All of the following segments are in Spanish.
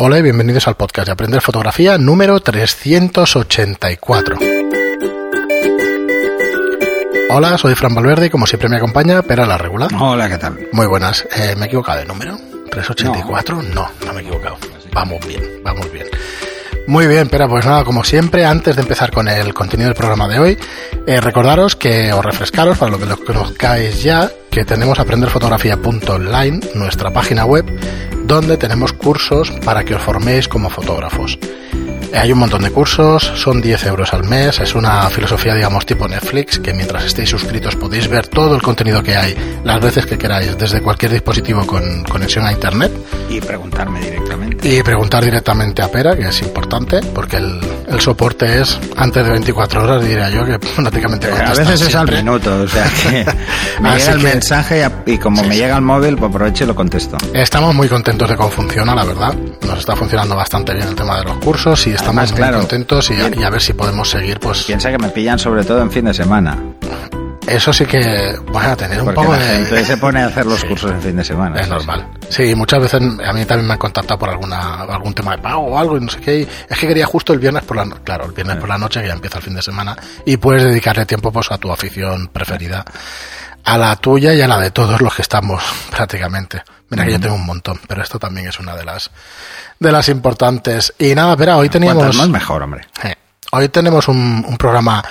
Hola y bienvenidos al podcast de Aprender Fotografía número 384. Hola, soy Fran Valverde y como siempre me acompaña Pera la Regular. Hola, ¿qué tal? Muy buenas. Eh, ¿Me he equivocado de número? ¿384? No. no, me he equivocado. Vamos bien, vamos bien. Muy bien, pero pues nada, como siempre, antes de empezar con el contenido del programa de hoy, eh, recordaros que, os refrescaros, para lo que lo conozcáis ya, que tenemos aprenderfotografía.online, nuestra página web, donde tenemos cursos para que os forméis como fotógrafos. Hay un montón de cursos, son 10 euros al mes, es una filosofía, digamos, tipo Netflix, que mientras estéis suscritos podéis ver todo el contenido que hay, las veces que queráis, desde cualquier dispositivo con conexión a Internet. Y preguntarme directamente. Y preguntar directamente a Pera, que es importante, porque el, el soporte es antes de 24 horas, diría yo, que prácticamente A veces es al minuto, o sea que me llega el mensaje y como me llega el móvil, pues aprovecho y lo contesto. Estamos muy contentos de cómo funciona, la verdad. Nos está funcionando bastante bien el tema de los cursos y estamos muy contentos y, y, a ver si podemos seguir pues. Piensa que me pillan sobre todo en fin de semana. Eso sí que van a tener un poco la de gente se pone a hacer los cursos en fin de semana es normal. Sí muchas veces a mí también me han contactado por alguna algún tema de pago o algo y no sé qué es que quería justo el viernes por la no- claro el viernes por la noche que ya empieza el fin de semana y puedes dedicarle tiempo pues a tu afición preferida a la tuya y a la de todos los que estamos prácticamente mira que yo tengo un montón pero esto también es una de las de las importantes y nada espera hoy teníamos más mejor hombre Eh, Hoy tenemos un, un programa,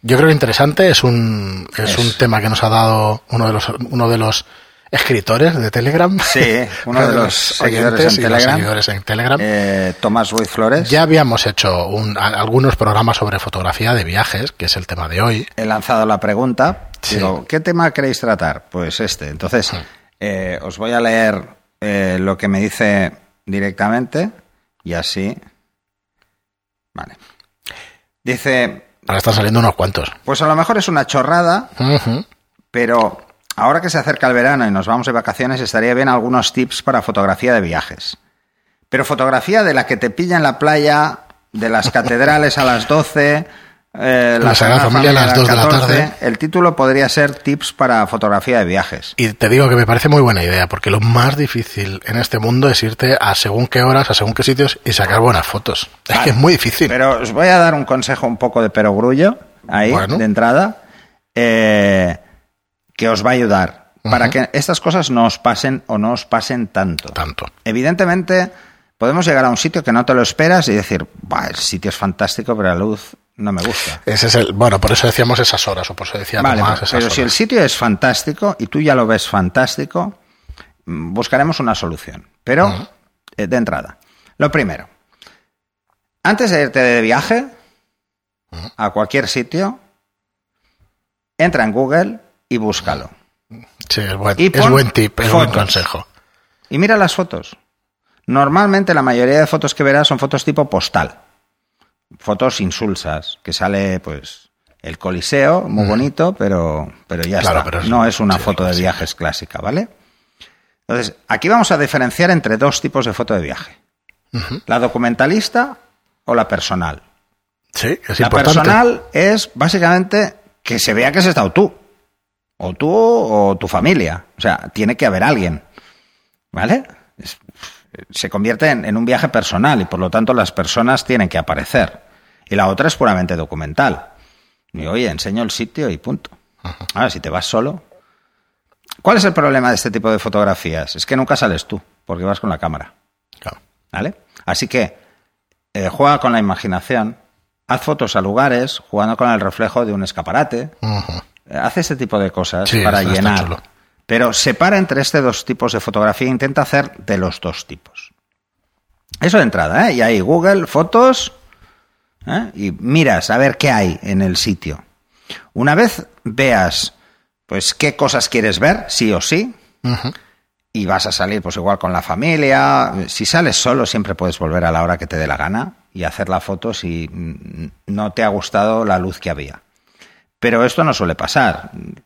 yo creo que interesante, es un, es, Es. un tema que nos ha dado uno de los, uno de los escritores de Telegram. Sí, uno de los seguidores en y los Telegram. seguidores en Telegram. eh, Tomás Ruiz Flores ya habíamos hecho un- a- algunos programas sobre fotografía de viajes, que es el tema de hoy. he lanzado la pregunta Sí. digo ¿qué tema queréis tratar? pues este entonces eh, os voy a leer eh, lo que me dice directamente y así vale dice Ahora están saliendo unos cuantos. pues a lo mejor es una chorrada. Pero ahora que se acerca el verano y nos vamos de vacaciones, estaría bien algunos tips para fotografía de viajes. Pero fotografía de la que te pilla en la playa, de las catedrales a las 12, eh, La Sagrada Familia a las 2 de la 14. tarde. El título podría ser tips para fotografía de viajes. Y te digo que me parece muy buena idea, porque lo más difícil en este mundo es irte a según qué horas, a según qué sitios y sacar buenas fotos. Es que es muy difícil. Pero os voy a dar un consejo un poco de perogrullo ahí, Bueno. de entrada, eh, que os va a ayudar. Para que estas cosas no os pasen o no os pasen tanto. Tanto. Evidentemente, podemos llegar a un sitio que no te lo esperas y decir, "Buah, el sitio es fantástico, pero la luz no me gusta. Ese es el, bueno, por eso decíamos esas horas, o por eso decía Vale, pero, esas pero si el sitio es fantástico y tú ya lo ves fantástico, mm, buscaremos una solución. Pero, eh, de entrada, lo primero, antes de irte de viaje a cualquier sitio, entra en Google y búscalo. Sí, es buen, es buen tip, es buen consejo. Y mira las fotos. Normalmente la mayoría de fotos que verás son fotos tipo postal. Fotos insulsas, que sale pues el coliseo, muy bonito, pero, pero ya Claro, está. pero es- no es una sí, foto de sí. viajes clásica, ¿vale? Entonces, aquí vamos a diferenciar entre dos tipos de foto de viaje. La documentalista o la personal. Sí, es la importante. personal es básicamente que se vea que has estado tú. O tú o tu familia. O sea, tiene que haber alguien. ¿Vale? Es- se convierte en, en un viaje personal y por lo tanto las personas tienen que aparecer. Y la otra es puramente documental. Y oye, enseño el sitio y punto. Ahora, si te vas solo. ¿Cuál es el problema de este tipo de fotografías? Es que nunca sales tú, porque vas con la cámara. Claro. ¿Vale? Así que eh, juega con la imaginación, haz fotos a lugares, jugando con el reflejo de un escaparate, eh, haz este tipo de cosas Sí, para llenar. Pero separa entre estos dos tipos de fotografía e intenta hacer de los dos tipos. Eso de entrada, ¿eh? Y ahí Google, fotos, ¿eh? y miras a ver qué hay en el sitio. Una vez veas, pues, qué cosas quieres ver, sí o sí, y vas a salir pues igual con la familia. Si sales solo siempre puedes volver a la hora que te dé la gana y hacer la foto si no te ha gustado la luz que había. Pero esto no suele pasar. Un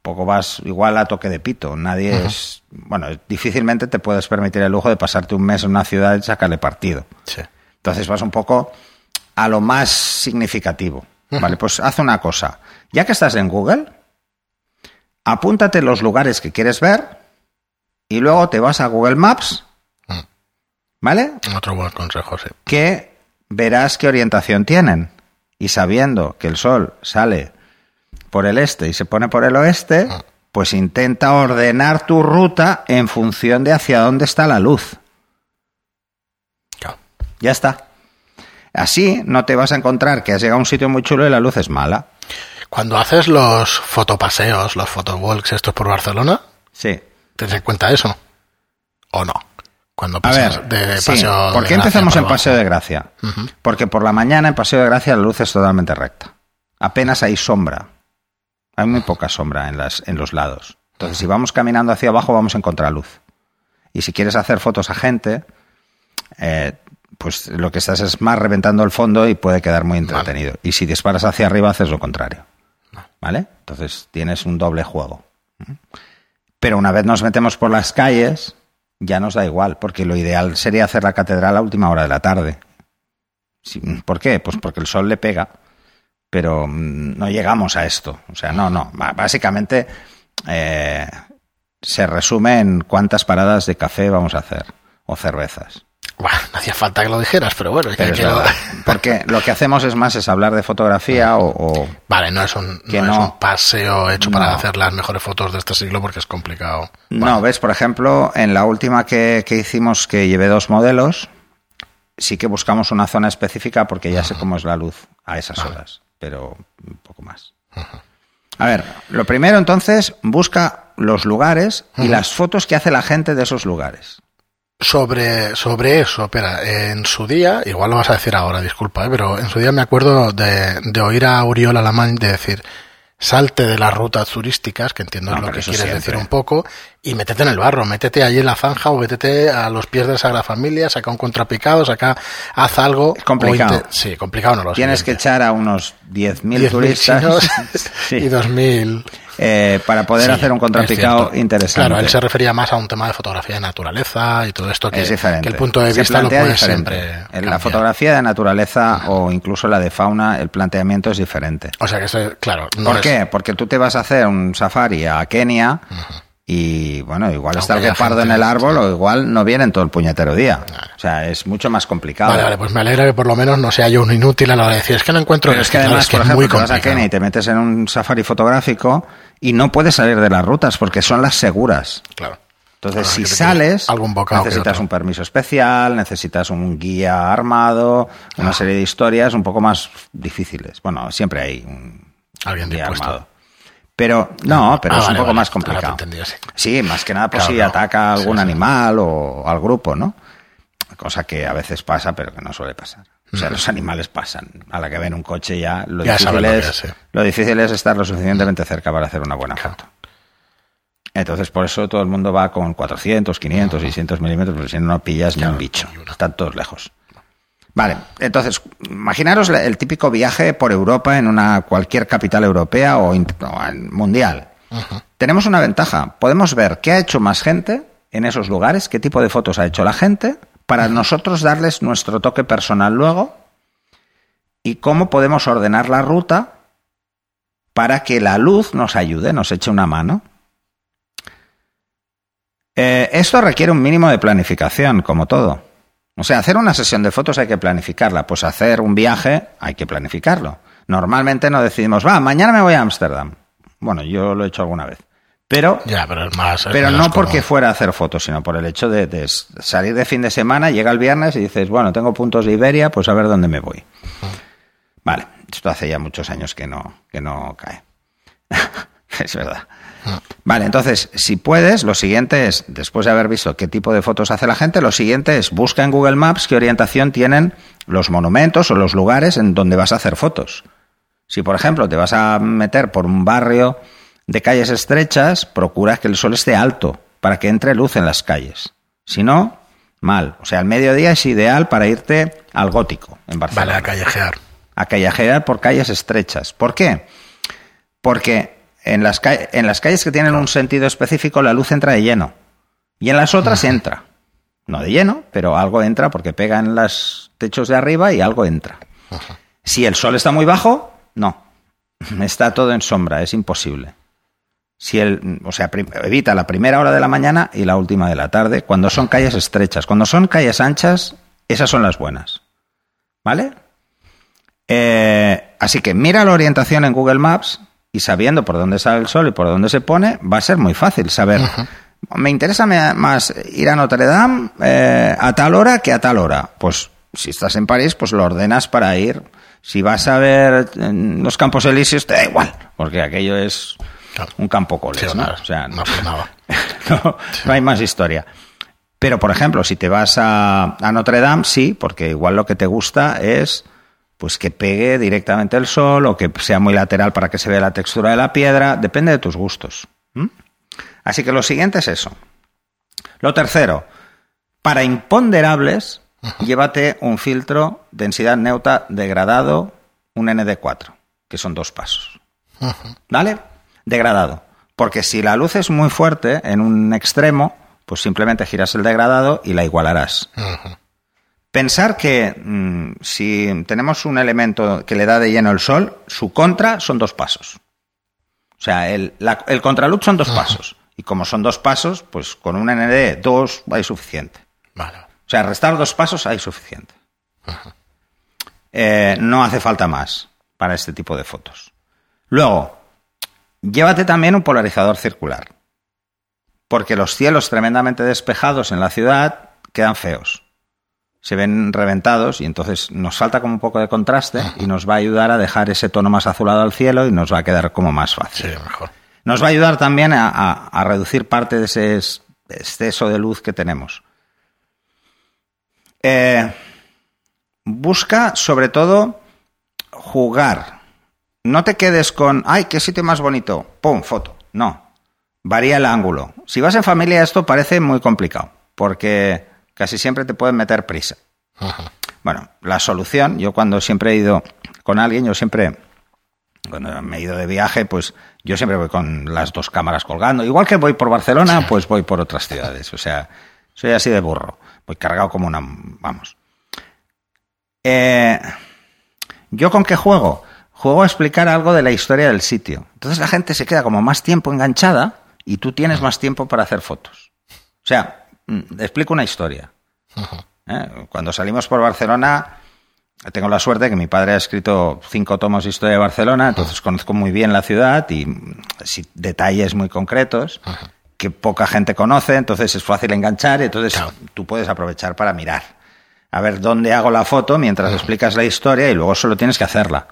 poco vas igual a toque de pito. Nadie es... Bueno, difícilmente te puedes permitir el lujo de pasarte un mes en una ciudad y sacarle partido. Sí. Entonces vas un poco a lo más significativo. Vale, pues haz una cosa. Ya que estás en Google, apúntate los lugares que quieres ver y luego te vas a Google Maps ¿Vale? Otro buen consejo, sí. Que verás qué orientación tienen. Y sabiendo que el sol sale por el este y se pone por el oeste, Ah. pues intenta ordenar tu ruta en función de hacia dónde está la luz. Ya está. Así no te vas a encontrar que has llegado a un sitio muy chulo y la luz es mala. Cuando haces los fotopaseos, los photowalks estos por Barcelona, Sí. ¿tienes en cuenta eso? ¿O no? Cuando A pasas ver, de paseo de ¿por qué empezamos en? Paseo de Gracia? Porque por la mañana en Paseo de Gracia la luz es totalmente recta. Apenas hay sombra. Hay muy poca sombra en, las, en los lados. Entonces, si vamos caminando hacia abajo, vamos a encontrar luz. Y si quieres hacer fotos a gente, eh, pues lo que estás es más reventando el fondo y puede quedar muy entretenido. Y si disparas hacia arriba, haces lo contrario. ¿Vale? Entonces tienes un doble juego. Pero una vez nos metemos por las calles, ya nos da igual, porque lo ideal sería hacer la catedral a última hora de la tarde. ¿Por qué? Pues porque el sol le pega, pero mm, no llegamos a esto. O sea, no, no. Básicamente eh, se resume en cuántas paradas de café vamos a hacer o cervezas. Buah, no hacía falta que lo dijeras, pero bueno, es que Pero quiero- verdad. Porque lo que hacemos es más es hablar de fotografía o, o- Vale, no es un, Que no es no. un paseo hecho para No. hacer las mejores fotos de este siglo porque es complicado. No, ves, por ejemplo, en la última que, que hicimos, que llevé dos modelos, sí que buscamos una zona específica porque ya sé cómo es la luz a esas horas, pero un poco más. A ver, lo primero entonces, busca los lugares y las fotos que hace la gente de esos lugares. Sobre, sobre eso, espera, en su día, igual lo vas a decir ahora, disculpa, ¿eh? pero en su día me acuerdo de, de oír a Uriol Alamán de decir, salte de las rutas turísticas, que entiendo No, es lo que quieres siempre. decir un poco, y métete en el barro, métete allí en la zanja o métete a los pies de la Sagrada Familia, saca un contrapicado, saca, haz algo. Es complicado. Sí, complicado no lo Tienes que echar a unos 10.000 10.000 turistas Sí. y 2.000... eh, para poder Sí, hacer un es contrapicado interesante. Claro, él se refería más a un tema de fotografía de naturaleza y todo esto que, es diferente. que el punto de Se vista lo puede diferente. siempre. En cambiar. la fotografía de naturaleza o incluso la de fauna, el planteamiento es diferente. O sea que eso, claro. No ¿Por es- qué? Porque tú te vas a hacer un safari a Kenia y, bueno, igual está el Aunque guepardo en el árbol o igual no viene en todo el puñetero día. O sea, es mucho más complicado. Vale, vale, pues me alegra que por lo menos no sea yo un inútil a la hora de decir, es que no encuentro Pero es que además, es que por es ejemplo, muy te vas a. Kenia y te metes en un safari fotográfico y no puedes salir de las rutas porque son las seguras. Claro. Entonces, Claro, si sales, algún necesitas un permiso especial, necesitas un guía armado, una Ah. serie de historias un poco más difíciles. Bueno, siempre hay un Alguien guía dispuesto. armado. Pero, no, pero Ah, es un poco vale. más complicado. sí. Sí, más que nada por Claro, si no. ataca a algún Sí, sí. animal o al grupo, ¿no? Cosa que a veces pasa, pero que no suele pasar. O sea, los animales pasan. A la que ven un coche ya, lo. Ya difícil, lo es, lo difícil es estar lo suficientemente cerca para hacer una buena foto. Entonces, por eso todo el mundo va con 400, 500, 600 milímetros, porque si no, no pillas ni un bicho. Están todos lejos. Vale, entonces, imaginaros el típico viaje por Europa en una cualquier capital europea o, o mundial. Tenemos una ventaja. Podemos ver qué ha hecho más gente en esos lugares, qué tipo de fotos ha hecho la gente, para nosotros darles nuestro toque personal luego y cómo podemos ordenar la ruta para que la luz nos ayude, nos eche una mano. Eh, esto requiere un mínimo de planificación, como todo. O sea, hacer una sesión de fotos hay que planificarla. Pues hacer un viaje hay que planificarlo. Normalmente no decidimos, va, mañana me voy a Ámsterdam. Bueno, yo lo he hecho alguna vez. Pero, Ya, pero es más. es pero menos no porque fuera a hacer fotos, sino por el hecho de, de salir de fin de semana, llega el viernes y dices, bueno, tengo puntos de Iberia, pues a ver dónde me voy. Vale, esto hace ya muchos años que no, que no cae. es verdad. Vale, entonces, si puedes, lo siguiente es, después de haber visto qué tipo de fotos hace la gente, lo siguiente es busca en Google Maps qué orientación tienen los monumentos o los lugares en donde vas a hacer fotos. Si, por ejemplo, te vas a meter por un barrio de calles estrechas, procura que el sol esté alto para que entre luz en las calles. Si no, mal. O sea, el mediodía es ideal para irte al gótico en Barcelona Vale, a callejear. a callejear por calles estrechas. ¿Por qué? Porque en las, en las calles que tienen un sentido específico la luz entra de lleno y en las otras entra. No de lleno, pero algo entra porque pega en los techos de arriba y algo entra. Si el sol está muy bajo, no. Está todo en sombra, es imposible. Si el, o sea, evita la primera hora de la mañana y la última de la tarde, cuando son calles estrechas. Cuando son calles anchas, esas son las buenas. ¿Vale? Eh, así que mira la orientación en Google Maps y sabiendo por dónde sale el sol y por dónde se pone, va a ser muy fácil saber. Me interesa más ir a Notre Dame eh, a tal hora que a tal hora. Pues si estás en París, pues lo ordenas para ir. Si vas a ver eh, los Campos Elíseos, te da igual, porque aquello es Claro. un campo coles, Sí, ¿no? O sea, no nada. no, no hay más historia. Pero, por ejemplo, si te vas a, a Notre Dame, sí, porque igual lo que te gusta es pues que pegue directamente el sol o que sea muy lateral para que se vea la textura de la piedra, depende de tus gustos. Así que lo siguiente es eso. Lo tercero, para imponderables, llévate un filtro densidad neutra degradado, un ND4, que son dos pasos. ¿Vale? Degradado. Porque si la luz es muy fuerte en un extremo, pues simplemente giras el degradado y la igualarás. Pensar que mm, si tenemos un elemento que le da de lleno el sol, su contra son dos pasos. O sea, el, la- el contraluz son dos pasos. Y como son dos pasos, pues con un ND 2 hay suficiente. Vale. O sea, restar dos pasos hay suficiente. Eh, no hace falta más para este tipo de fotos. Luego, llévate también un polarizador circular. Porque los cielos tremendamente despejados en la ciudad quedan feos. Se ven reventados y entonces nos falta como un poco de contraste y nos va a ayudar a dejar ese tono más azulado al cielo y nos va a quedar como más fácil. Sí, mejor. Nos va a ayudar también a, a- a reducir parte de ese es- exceso de luz que tenemos. Eh, busca, sobre todo, jugar. No te quedes con, ay, qué sitio más bonito, pum, foto. No, varía el ángulo. Si vas en familia esto parece muy complicado, porque casi siempre te pueden meter prisa. Bueno, la solución, yo cuando siempre he ido con alguien, yo siempre, cuando me he ido de viaje, pues yo siempre voy con las dos cámaras colgando. Igual que voy por Barcelona, pues voy por otras ciudades. O sea, soy así de burro. Voy cargado como una... Vamos. Eh, ¿Yo con qué juego? Juego a explicar algo de la historia del sitio. Entonces la gente se queda como más tiempo enganchada y tú tienes más tiempo para hacer fotos. O sea, mm, explico una historia. ¿eh? Cuando salimos por Barcelona, tengo la suerte que mi padre ha escrito cinco tomos de historia de Barcelona, entonces conozco muy bien la ciudad y mm, sí, detalles muy concretos que poca gente conoce, entonces es fácil enganchar y entonces Claro. tú puedes aprovechar para mirar. A ver dónde hago la foto mientras explicas la historia y luego solo tienes que hacerla.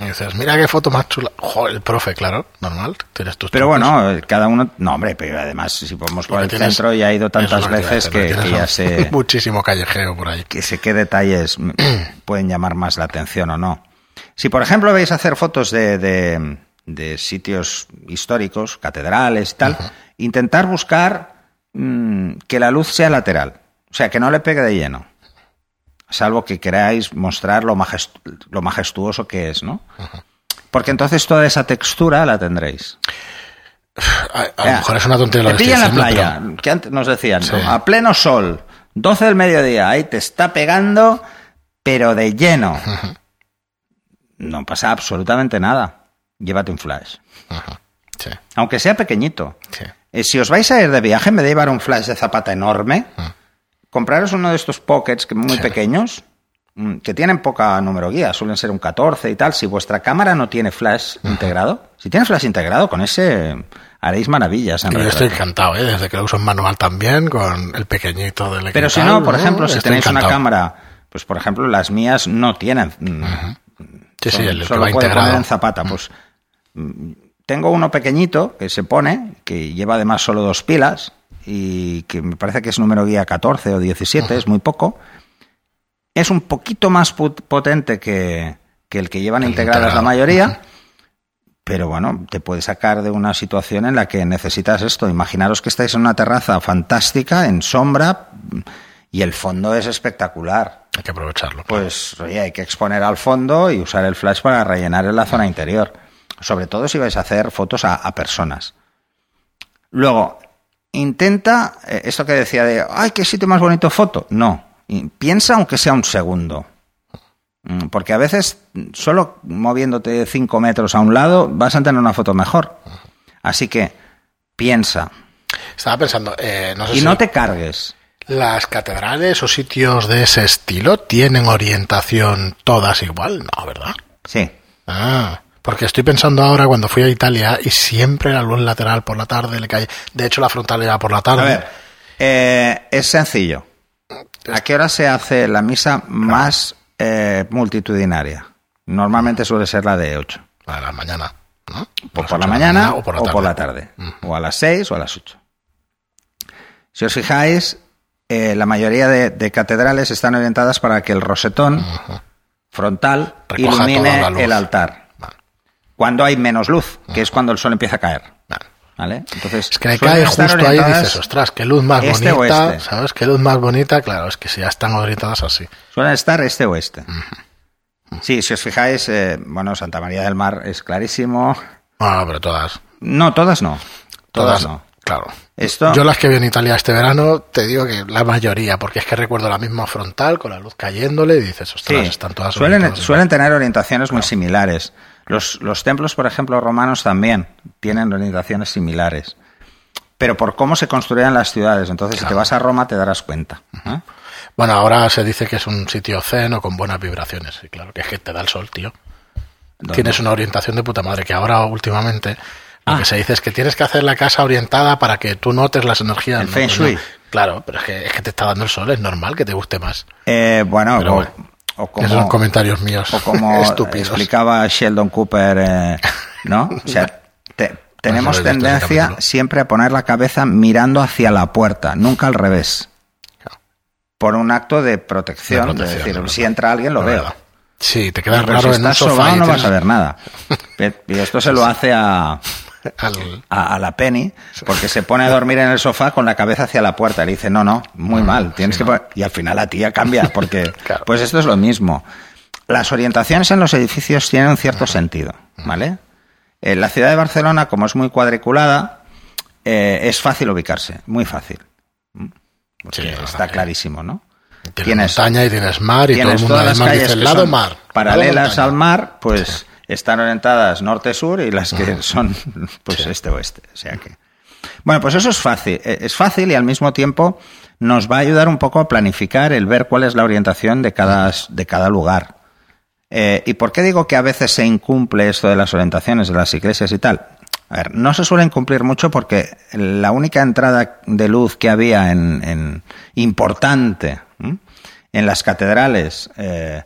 Y dices, mira qué foto más chula. Joder, el profe, claro, normal. Tienes tus Pero trucos. bueno, cada uno... No, hombre, pero además si podemos por el tienes- centro ya he ido tantas que veces que, ya sé... Muchísimo callejeo por ahí. que sé qué detalles pueden llamar más la atención o no. Si, por ejemplo, vais a hacer fotos de, de- de sitios históricos, catedrales y tal, intentar buscar mm, que la luz sea lateral, o sea, que no le pegue de lleno, salvo que queráis mostrar lo, majest- lo majestuoso que es, ¿no? Porque entonces toda esa textura la tendréis. A, a lo mejor es una tontería Te pilla en la playa, pero- que antes nos decían, Sí. ¿no? a pleno sol, 12 del mediodía, ahí te está pegando, pero de lleno. No pasa absolutamente nada. Llévate un flash. Ajá. Sí, Aunque sea pequeñito. sí. Eh, si os vais a ir de viaje, en vez de llevar un flash de zapata enorme, compraros uno de estos pockets que muy pequeños, mm, que tienen poca número guía, suelen ser un 14 y tal. Si vuestra cámara no tiene flash integrado, si tiene flash integrado, con ese haréis maravillas. en Yo estoy encantado, ¿eh? desde que lo uso en manual también, con el pequeñito del Pero si no, por ejemplo, si tenéis una cámara, pues por ejemplo, las mías no tienen. mm, Sí, sí, son- el que solo va puede integrado. poner en zapata. Pues mm, tengo uno pequeñito que se pone, que lleva además solo dos pilas y que me parece que es número guía 14 o 17, es muy poco. Es un poquito más potente que, que el que llevan El integradas la mayoría. Pero bueno, te puede sacar de una situación en la que necesitas esto. Imaginaros que estáis en una terraza fantástica, en sombra, y el fondo es espectacular. Hay que aprovecharlo. Pues oye, hay que exponer al fondo y usar el flash para rellenar en la zona interior. Sobre todo si vais a hacer fotos a, a personas. Luego, intenta, eh, esto que decía de, ay, qué sitio más bonito foto. No, piensa aunque sea un segundo. Mm, Porque a veces, solo moviéndote 5 metros a un lado, vas a tener una foto mejor. Así que piensa Estaba pensando, eh, no sé y si no te cargues. las catedrales o sitios de ese estilo tienen orientación todas igual, no, ¿verdad? Sí. Ah, porque estoy pensando ahora cuando fui a Italia y siempre la luz lateral por la tarde le cae. De hecho, la frontal era por la tarde. A ver, eh, es sencillo. ¿A qué hora se hace la misa más eh, multitudinaria? Normalmente suele ser la de 8. A la mañana, ¿no? O Las por la de mañana o por la tarde. tarde. O a las 6 o a las 8. Si os fijáis, eh, la mayoría de, de catedrales están orientadas para que el rosetón frontal Recoja la ilumine el altar. Cuando hay menos luz, que es cuando el sol empieza a caer. vale. ¿Vale? Entonces, Es que cae justo ahí y dices, ostras, qué luz más este bonita, este. ¿sabes? Qué luz más bonita, claro, es que si ya están orientadas así. Suelen estar este oeste. Sí, si os fijáis, eh, bueno, Santa María del Mar es clarísimo. No, pero todas. No, todas no. Todas, no. Claro. Esto- Yo las que vi en Italia este verano, te digo que la mayoría, porque es que recuerdo la misma frontal con la luz cayéndole y dices, Sí, ostras, están todas suelen, suelen tener orientaciones muy similares. Los, los templos, por ejemplo, romanos también tienen orientaciones similares. Pero por cómo se construían las ciudades. Entonces, si te vas a Roma, te darás cuenta. ¿eh? Bueno, ahora se dice que es un sitio zen o con buenas vibraciones. Y claro, que es que te da el sol, tío. ¿Dónde? Tienes una orientación de puta madre, que ahora últimamente lo Ah. que se dice es que tienes que hacer la casa orientada para que tú notes las energías. El ¿no? feng shui. Claro, pero es que, es que te está dando el sol, es normal que te guste más. Eh, bueno, Pero bueno, o Esos como, comentarios míos o como estúpidos. explicaba Sheldon Cooper, eh, ¿no? O sea, te- tenemos este tendencia siempre a poner la cabeza mirando hacia la puerta, nunca al revés. Por un acto de protección, De protección, decir, de si entra alguien lo veo. Sí, te quedas Pero raro si en un sofá no vas a ver nada. Y esto se lo hace a, al- a, a la Penny, porque se pone a dormir en el sofá con la cabeza hacia la puerta. Le dice, no, no, muy mal, tienes que... poner-". Y al final la tía cambia, porque Claro. pues esto es lo mismo. Las orientaciones en los edificios tienen un cierto sentido, ¿vale? En la ciudad de Barcelona, como es muy cuadriculada, eh, es fácil ubicarse, muy fácil. ¿Mm? Sí, está clarísimo, ¿no? Tienes, Tienes- montaña y tienes mar y todo el mundo todas las además calles que lado mar. paralelas al montaña". mar, pues están orientadas norte-sur y las que son pues este-oeste. O sea que. Bueno, pues eso es fácil. Eh, Es fácil y al mismo tiempo nos va a ayudar un poco a planificar el ver cuál es la orientación de cada, de cada lugar. Eh, ¿Y por qué digo que a veces se incumple esto de las orientaciones de las iglesias y tal? A ver, no se suelen cumplir mucho porque la única entrada de luz que había en, en- importante ¿m? en las catedrales eh,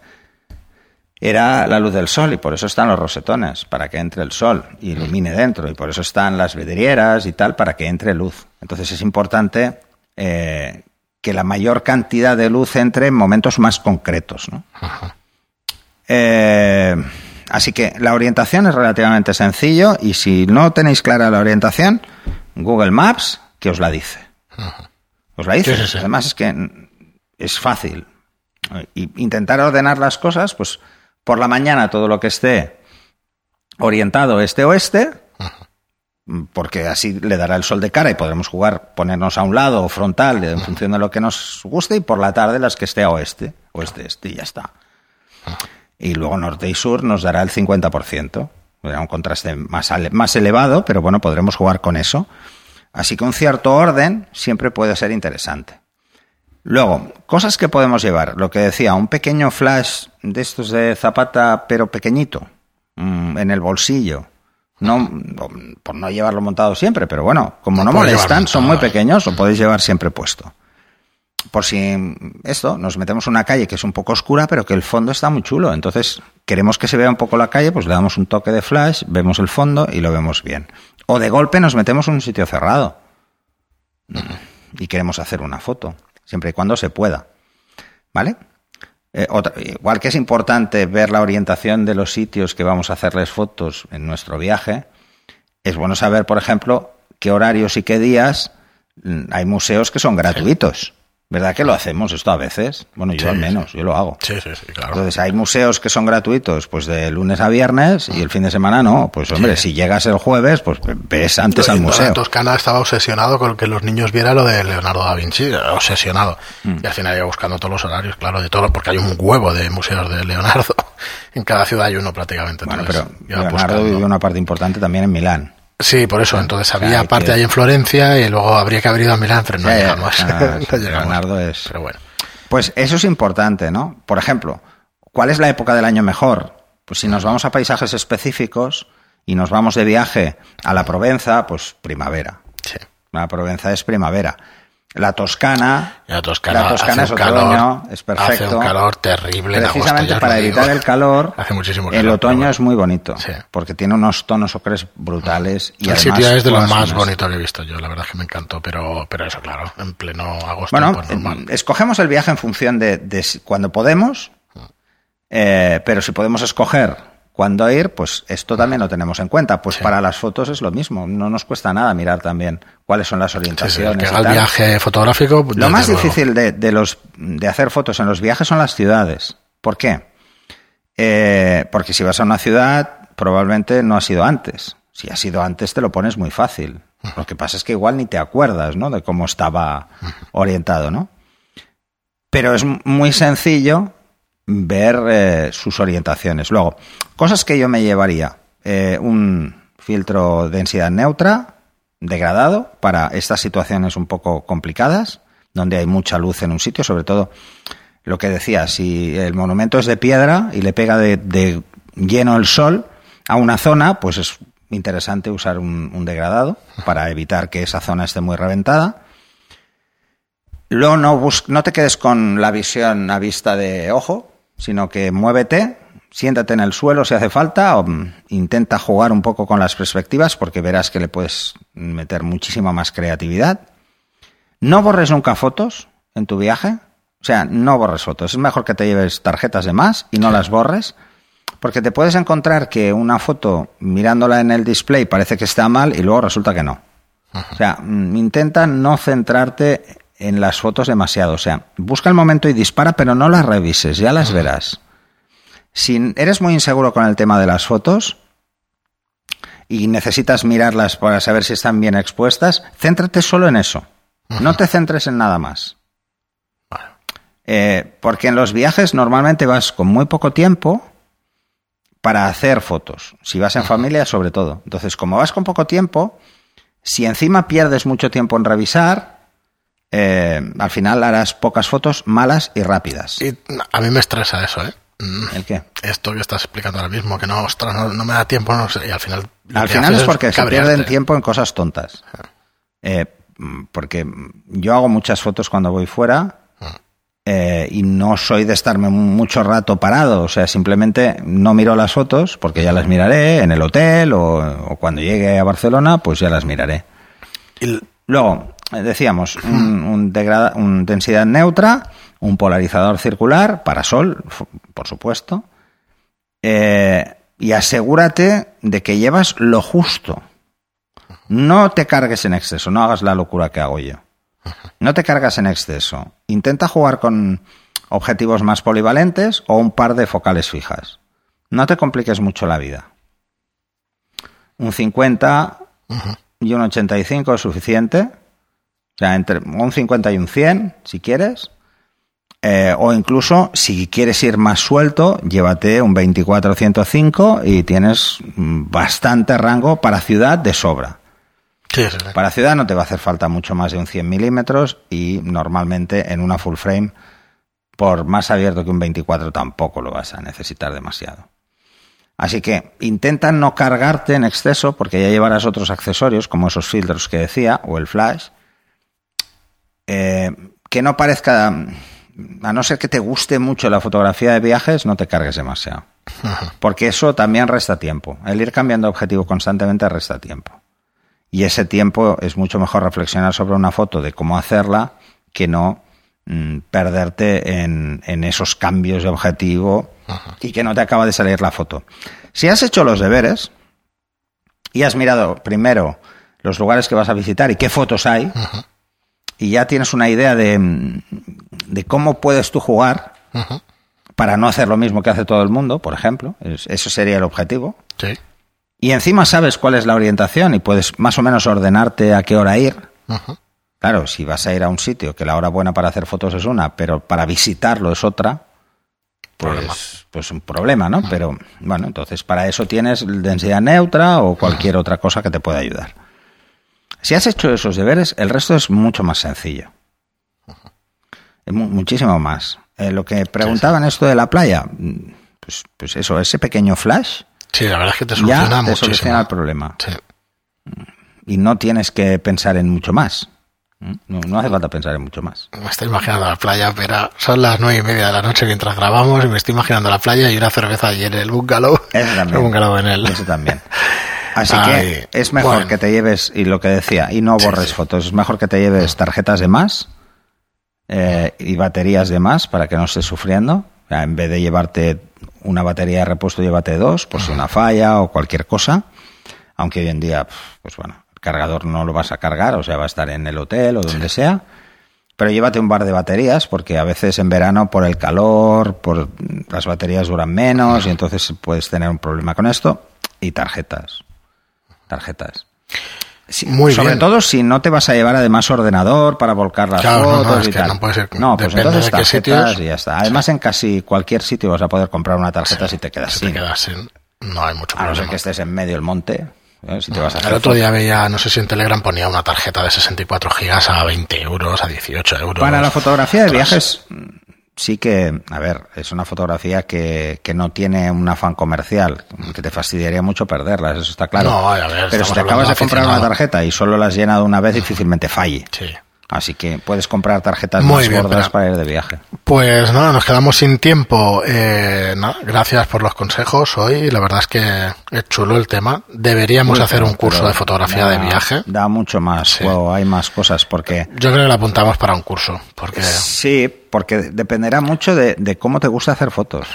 era la luz del sol y por eso están los rosetones, para que entre el sol y ilumine dentro y por eso están las vidrieras y tal, para que entre luz. Entonces es importante eh, que la mayor cantidad de luz entre en momentos más concretos. ¿no? Eh, así que la orientación es relativamente sencillo y si no tenéis clara la orientación, Google Maps que os la dice. Os la dice. Además es que es fácil. Y intentar ordenar las cosas, pues por la mañana todo lo que esté orientado este-oeste, porque así le dará el sol de cara y podremos jugar, ponernos a un lado o frontal en función de lo que nos guste, y por la tarde las que esté a oeste, oeste-este, y ya está. Y luego norte y sur nos dará el 50%. Será un contraste más, más elevado, pero bueno, podremos jugar con eso. Así que un cierto orden siempre puede ser interesante. Luego, cosas que podemos llevar. Lo que decía, un pequeño flash de estos de zapata, pero pequeñito, mm, en el bolsillo. No, por no llevarlo montado siempre, pero bueno, como No no, molestan, son muy pequeños, lo podéis llevar siempre puesto. Por si mm, esto, nos metemos en una calle que es un poco oscura, pero que el fondo está muy chulo. Entonces, queremos que se vea un poco la calle, pues le damos un toque de flash, vemos el fondo y lo vemos bien. O de golpe nos metemos en un sitio cerrado y queremos hacer una foto, siempre y cuando se pueda. ¿Vale? Eh, igual que es importante ver la orientación de los sitios que vamos a hacerles fotos en nuestro viaje, es bueno saber, por ejemplo, qué horarios y qué días mm, hay museos que son gratuitos. ¿Verdad que lo hacemos esto a veces? Bueno, yo Sí, al menos, yo lo hago. Sí, sí, sí, claro. Entonces hay museos que son gratuitos, pues de lunes a viernes y el fin de semana no. Pues hombre, si llegas el jueves, pues ves antes al En museo. Toscana estaba obsesionado con que los niños vieran lo de Leonardo da Vinci, obsesionado. Mm. Y al final iba buscando todos los horarios, claro, de todo, porque hay un huevo de museos de Leonardo. En cada ciudad hay uno prácticamente. Bueno, pero Leonardo vivió una parte importante también en Milán. Sí, por eso. Entonces había parte que- ahí en Florencia y luego habría que haber ido a Milán, pero no llegamos. sí, llegamos. Leonardo es- Pero bueno. Pues eso es importante, ¿no? Por ejemplo, ¿cuál es la época del año mejor? Pues si nos vamos a paisajes específicos y nos vamos de viaje a la Provenza, pues primavera. Sí. La Provenza es primavera. La Toscana, la Toscana, la Toscana hace es un calor, otoño, es perfecto. Hace un calor terrible. en agosto, Precisamente para evitar el calor, Hace muchísimo el calor, otoño pero bueno. es muy bonito, Sí. porque tiene unos tonos ocres brutales. Y el además sitio es de lo más bonito que he visto yo, la verdad es que me encantó, pero, pero eso, claro, en pleno agosto, Bueno, pues normal. eh, escogemos el viaje en función de, de cuando podemos, eh, pero si podemos escoger cuándo ir, pues esto también lo tenemos en cuenta. Pues Sí. para las fotos es lo mismo, no nos cuesta nada mirar también cuáles son las Sí, sí, el orientaciones. que y haga el tal. viaje fotográfico. Lo más luego. difícil de, de los, de hacer fotos en los viajes son las ciudades. ¿Por qué? Eh, porque si vas a una ciudad, probablemente no has ido antes. Si has ido antes, te lo pones muy fácil. Lo que pasa es que igual ni te acuerdas, ¿no? De cómo estaba orientado, ¿no? Pero es muy sencillo ver eh, sus orientaciones. Luego, cosas que yo me llevaría. Eh, un filtro densidad neutra, degradado, para estas situaciones un poco complicadas, donde hay mucha luz en un sitio, sobre todo lo que decía, si el monumento es de piedra y le pega de, de lleno el sol a una zona, pues es interesante usar un, degradado para evitar que esa zona esté muy reventada. Luego no, no te quedes con la visión a vista de ojo, sino que muévete, siéntate en el suelo si hace falta, o mm, intenta jugar un poco con las perspectivas porque verás que le puedes meter muchísima más creatividad. No borres nunca fotos en tu viaje, o sea, no borres fotos. Es mejor que te lleves tarjetas de más y no las borres, porque te puedes encontrar que una foto mirándola en el display parece que está mal y luego resulta que no. O sea, mm, intenta no centrarte en las fotos demasiado. O sea, busca el momento y dispara, pero no las revises, ya las verás. Si eres muy inseguro con el tema de las fotos y necesitas mirarlas para saber si están bien expuestas, céntrate solo en eso. No te centres en nada más. Eh, porque en los viajes normalmente vas con muy poco tiempo para hacer fotos. Si vas en familia, sobre todo. Entonces, como vas con poco tiempo, si encima pierdes mucho tiempo en revisar, eh, al final harás pocas fotos malas y rápidas. Y a mí me estresa eso, ¿eh? Mm, ¿El qué? Esto que estás explicando ahora mismo, que no, ostras, no, no me da tiempo, no sé, y al final... Al final es porque se pierden tiempo en cosas tontas. Eh, mm, porque yo hago muchas fotos cuando voy fuera eh, y no soy de estarme mucho rato parado. O sea, simplemente no miro las fotos porque ya las miraré en el hotel o, o cuando llegue a Barcelona, pues ya las miraré. Y- Luego, decíamos, un, un degrada- un densidad neutra, un polarizador circular para sol, f- por supuesto, eh, y asegúrate de que llevas lo justo. No te cargues en exceso, no hagas la locura que hago yo. No te cargas en exceso. Intenta jugar con objetivos más polivalentes o un par de focales fijas. No te compliques mucho la vida. Un 50 y un 85 es suficiente. O sea, entre un 50 y un 100, si quieres. Eh, o incluso, si quieres ir más suelto, llévate un 24-105 y tienes bastante rango para ciudad de sobra. Sí, sí, sí. Para ciudad no te va a hacer falta mucho más de un 100 milímetros y normalmente en una full frame, por más abierto que un 24, tampoco lo vas a necesitar demasiado. Así que intenta no cargarte en exceso porque ya llevarás otros accesorios como esos filtros que decía o el flash. Eh, que no parezca, a no ser que te guste mucho la fotografía de viajes, no te cargues demasiado. Porque eso también resta tiempo. El ir cambiando objetivo constantemente resta tiempo. Y ese tiempo es mucho mejor reflexionar sobre una foto de cómo hacerla que no mm, perderte en, en esos cambios de objetivo y que no te acaba de salir la foto. Si has hecho los deberes y has mirado primero los lugares que vas a visitar y qué fotos hay, y ya tienes una idea de, mm, de cómo puedes tú jugar para no hacer lo mismo que hace todo el mundo, por ejemplo, es- eso sería el objetivo. Sí. Y encima sabes cuál es la orientación y puedes más o menos ordenarte a qué hora ir. Claro, si vas a ir a un sitio que la hora buena para hacer fotos es una, pero para visitarlo es otra, pues, pues un problema, ¿no? Pero bueno, entonces para eso tienes densidad neutra o cualquier otra cosa que te pueda ayudar. Si has hecho esos deberes, el resto es mucho más sencillo. Es mu- muchísimo más. Eh, lo que preguntaban esto de la playa, mm, pues, pues eso, ese pequeño flash Sí, la verdad es que te ya soluciona te muchísimo. soluciona el problema. Sí. Y no tienes que pensar en mucho más. ¿Mm? No, no hace falta pensar en mucho más. Me estoy imaginando la playa, pero son las nueve y media de la noche mientras grabamos y me estoy imaginando la playa y una cerveza allí en el bungalow. Eso también. El bungalow en el... Eso también. Así Ay, que es mejor bueno. que te lleves, y lo que decía, y no borres sí. fotos, es mejor que te lleves tarjetas de más eh, y baterías de más para que no estés sufriendo. En vez de llevarte una batería de repuesto, llévate dos, por si una falla o cualquier cosa. Aunque hoy en día, pues bueno, el cargador no lo vas a cargar, o sea, va a estar en el hotel o donde sea. Pero llévate un bar de baterías, porque a veces en verano, por el calor, por las baterías duran menos, y entonces puedes tener un problema con esto. Y tarjetas. Tarjetas. Sí, Muy sobre bien. todo si no te vas a llevar además ordenador para volcar las Claro, no, no, fotos es y que tal. no puede ser- No, pues entonces de qué tarjetas sitios. y ya está. Además en casi cualquier sitio vas a poder comprar una tarjeta si te quedas Si sin. te quedas sin... No hay mucho A no ser problema. que estés en medio del monte. ¿eh? Si te vas a El otro día veía, no sé si en Telegram ponía una tarjeta de 64 gigas a 20 euros, a 18 euros. Para la fotografía de Ostras. viajes, sí que, a ver, es una fotografía que, que no tiene un afán comercial, que te fastidiaría mucho perderlas, eso está claro. No, a ver, Pero si te acabas de comprar una aficionado. tarjeta y solo la has llenado una vez, difícilmente falle. Sí. Así que puedes comprar tarjetas Muy más bien, gordas pero- para ir de viaje. Pues nada, nos quedamos sin tiempo. Eh, nada, gracias por los consejos hoy. La verdad es que es chulo el tema. Deberíamos hacer un curso de fotografía da- de viaje. Da mucho más Sí. hay más cosas, porque Yo creo que lo apuntamos para un curso, porque sí, porque dependerá mucho de, de cómo te gusta hacer fotos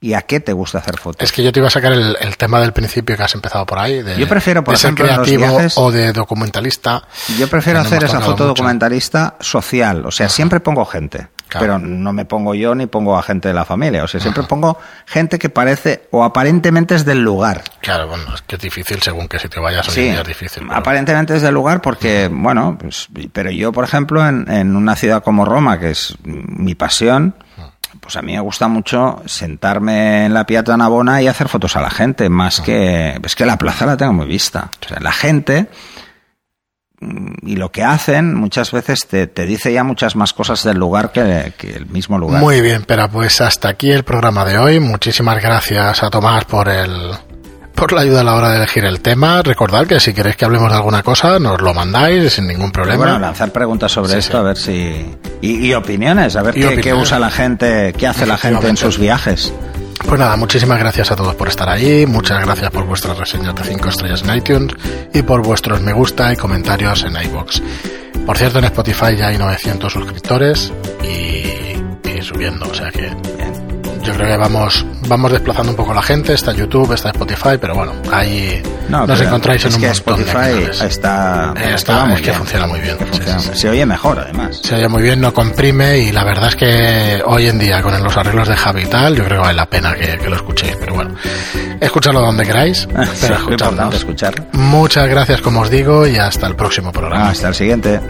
y a qué te gusta hacer fotos. es que yo te iba a sacar el, el tema del principio que has empezado por ahí. De, Yo prefiero, por de ser ejemplo, los creativo viajes- o de documentalista. Yo prefiero hacer esa foto mucho. documentalista social, o sea, siempre pongo gente, Claro. pero no me pongo yo ni pongo a gente de la familia, o sea, siempre pongo gente que parece o aparentemente es del lugar. Claro, bueno, es que es difícil según qué sitio vayas. Hoy Sí, es difícil. pero- aparentemente es del lugar porque, bueno, pues, pero yo, por ejemplo, en, en una ciudad como Roma, que es mi pasión, pues a mí me gusta mucho sentarme en la Piazza Navona y hacer fotos a la gente, más que... Es que la plaza la tengo muy vista. O sea, la gente mm, y lo que hacen muchas veces te, te dice ya muchas más cosas del lugar que, que el mismo lugar. Muy bien, pero pues hasta aquí el programa de hoy. Muchísimas gracias a Tomás por el por la ayuda a la hora de elegir el tema. Recordad que si queréis que hablemos de alguna cosa, nos lo mandáis sin ningún problema. bueno, lanzar preguntas sobre Sí, esto, sí. a ver si... Y, y opiniones, a ver qué, usa la gente, qué hace la gente en sus viajes. Pues nada, muchísimas gracias a todos por estar ahí, muchas gracias por vuestras reseñas de 5 estrellas en iTunes y por vuestros me gusta y comentarios en iBox. Por cierto, en Spotify ya hay 900 suscriptores y, y subiendo, o sea que yo creo que vamos vamos desplazando un poco la gente, está YouTube, está Spotify, pero bueno, ahí nos pero encontráis en un que montón de Spotify canales. está, Eh, está- está muy es que bien. funciona muy bien, Que sí, funciona- sí, sí. Se oye mejor, además. Se oye muy bien, no comprime y la verdad es que hoy en día con los arreglos de Javi y tal, yo creo que vale la pena que, que lo escuchéis. Pero bueno, escuchadlo donde queráis, pero escuchadnos. escuchar. Muchas gracias como os digo y hasta el próximo programa. Hasta el siguiente.